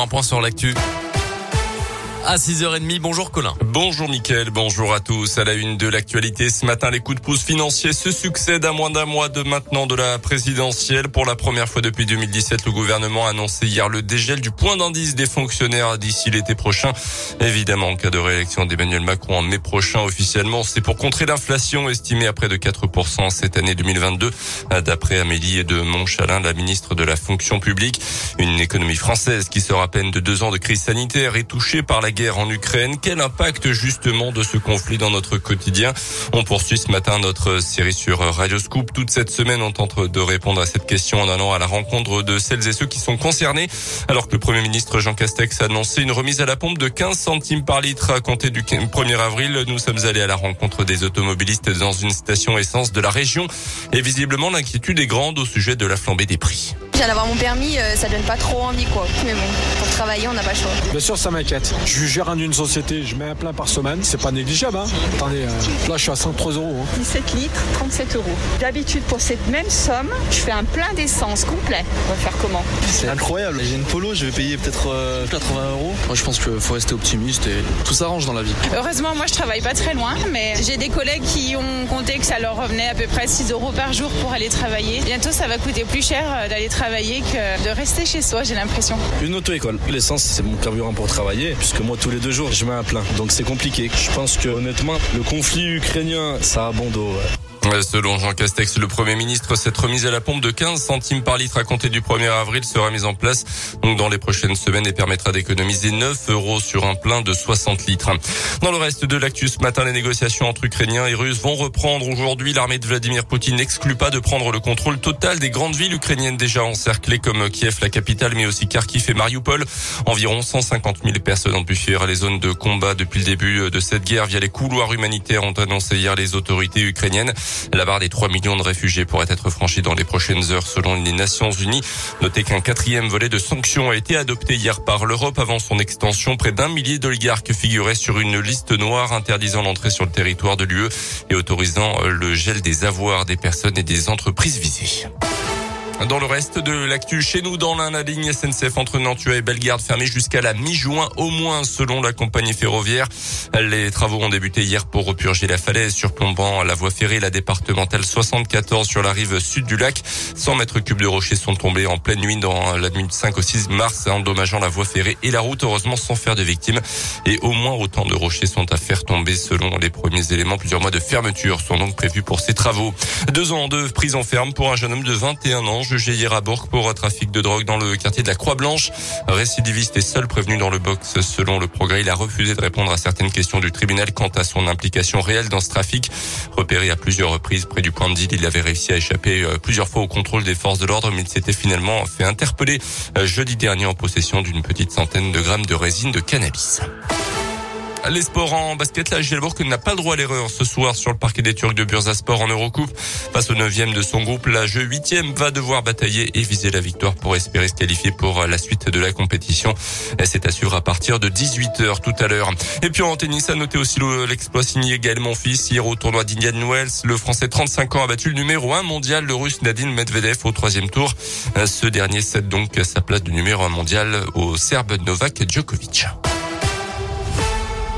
un point sur l'actu à 6h30. Bonjour Colin. Bonjour Mickaël, bonjour à tous. À la une de l'actualité ce matin, les coups de pouce financiers se succèdent à moins d'un mois de maintenant de la présidentielle. Pour la première fois depuis 2017, le gouvernement a annoncé hier le dégel du point d'indice des fonctionnaires d'ici l'été prochain. Évidemment, en cas de réélection d'Emmanuel Macron en mai prochain officiellement, c'est pour contrer l'inflation estimée à près de 4% cette année 2022, d'après Amélie de Montchalin, la ministre de la fonction publique. Une économie française qui sort à peine de deux ans de crise sanitaire est touchée par la guerre en Ukraine. Quel impact justement de ce conflit dans notre quotidien? On poursuit ce matin notre série sur Radio Scoop. Toute cette semaine, on tente de répondre à cette question en allant à la rencontre de celles et ceux qui sont concernés. Alors que le Premier ministre Jean Castex a annoncé une remise à la pompe de 15 centimes par litre à compter du 1er avril, nous sommes allés à la rencontre des automobilistes dans une station essence de la région. Et visiblement, l'inquiétude est grande au sujet de la flambée des prix. Je viens d'avoir mon permis, euh, ça donne pas trop envie quoi. Mais bon, pour travailler, on n'a pas le choix. Bien sûr, ça m'inquiète. Je gère une société, je mets un plein par semaine, c'est pas négligeable. Hein. Attendez, euh, là je suis à 103 euros. 17 hein. litres, 37 euros. D'habitude, pour cette même somme, je fais un plein d'essence complet. On va faire comment? C'est incroyable. J'ai une polo, je vais payer peut-être 80 euh, euros. Moi, je pense qu'il faut rester optimiste et tout s'arrange dans la vie. Heureusement, moi, je travaille pas très loin, mais j'ai des collègues qui ont compté que ça leur revenait à peu près 6 euros par jour pour aller travailler. Bientôt, ça va coûter plus cher d'aller travailler que de rester chez soi, j'ai l'impression. Une auto-école. L'essence, c'est mon carburant pour travailler, puisque moi, tous les deux jours, je mets un plein. Donc c'est compliqué. Je pense que honnêtement, le conflit ukrainien, ça a bon dos. Selon Jean Castex, le Premier ministre, cette remise à la pompe de 15 centimes par litre à compter du 1er avril sera mise en place dans les prochaines semaines et permettra d'économiser 9 euros sur un plein de 60 litres. Dans le reste de l'actu ce matin, les négociations entre Ukrainiens et Russes vont reprendre aujourd'hui. L'armée de Vladimir Poutine n'exclut pas de prendre le contrôle total des grandes villes ukrainiennes déjà encerclées comme Kiev, la capitale, mais aussi Kharkiv et Mariupol. Environ 150 000 personnes ont pu fuir les zones de combat depuis le début de cette guerre via les couloirs humanitaires ont annoncé hier les autorités ukrainiennes. La barre des 3 millions de réfugiés pourrait être franchie dans les prochaines heures selon les Nations Unies. Notez qu'un quatrième volet de sanctions a été adopté hier par l'Europe avant son extension. Près d'un millier d'oligarques figuraient sur une liste noire interdisant l'entrée sur le territoire de l'UE et autorisant le gel des avoirs des personnes et des entreprises visées. Dans le reste de l'actu, chez nous, dans l'un, la ligne SNCF entre Nantua et Bellegarde fermée jusqu'à la mi-juin au moins, selon la compagnie ferroviaire. Les travaux ont débuté hier pour repurger la falaise surplombant la voie ferrée, la départementale 74 sur la rive sud du lac. 100 mètres cubes de rochers sont tombés en pleine nuit dans la nuit de 5 au 6 mars, endommageant la voie ferrée et la route, heureusement sans faire de victimes. Et au moins autant de rochers sont à faire tomber selon les premiers éléments. Plusieurs mois de fermeture sont donc prévus pour ces travaux. Deux ans de prison ferme pour un jeune homme de 21 ans jugé hier à Bourg pour trafic de drogue dans le quartier de la Croix-Blanche. Récidiviste et seul prévenu dans le box selon le progrès. Il a refusé de répondre à certaines questions du tribunal quant à son implication réelle dans ce trafic. Repéré à plusieurs reprises près du point de deal, il avait réussi à échapper euh, plusieurs fois au contrôle des forces de l'ordre, mais il s'était finalement fait interpeller euh, jeudi dernier en possession d'une petite centaine de grammes de résine de cannabis. Les sports en basket, la Gielbourg n'a pas le droit à l'erreur ce soir sur le parquet des Turcs de Bursasport en Eurocoupe. Face au 9 de son groupe, la jeu 8 va devoir batailler et viser la victoire pour espérer se qualifier pour la suite de la compétition. C'est assuré à partir de 18h tout à l'heure. Et puis en tennis, à noter aussi l'exploit signé Gaël Monfils hier au tournoi d'Indian Wells. Le français 35 ans a battu le numéro 1 mondial, le russe Nadine Medvedev au troisième tour. Ce dernier cède donc sa place de numéro 1 mondial au serbe Novak Djokovic.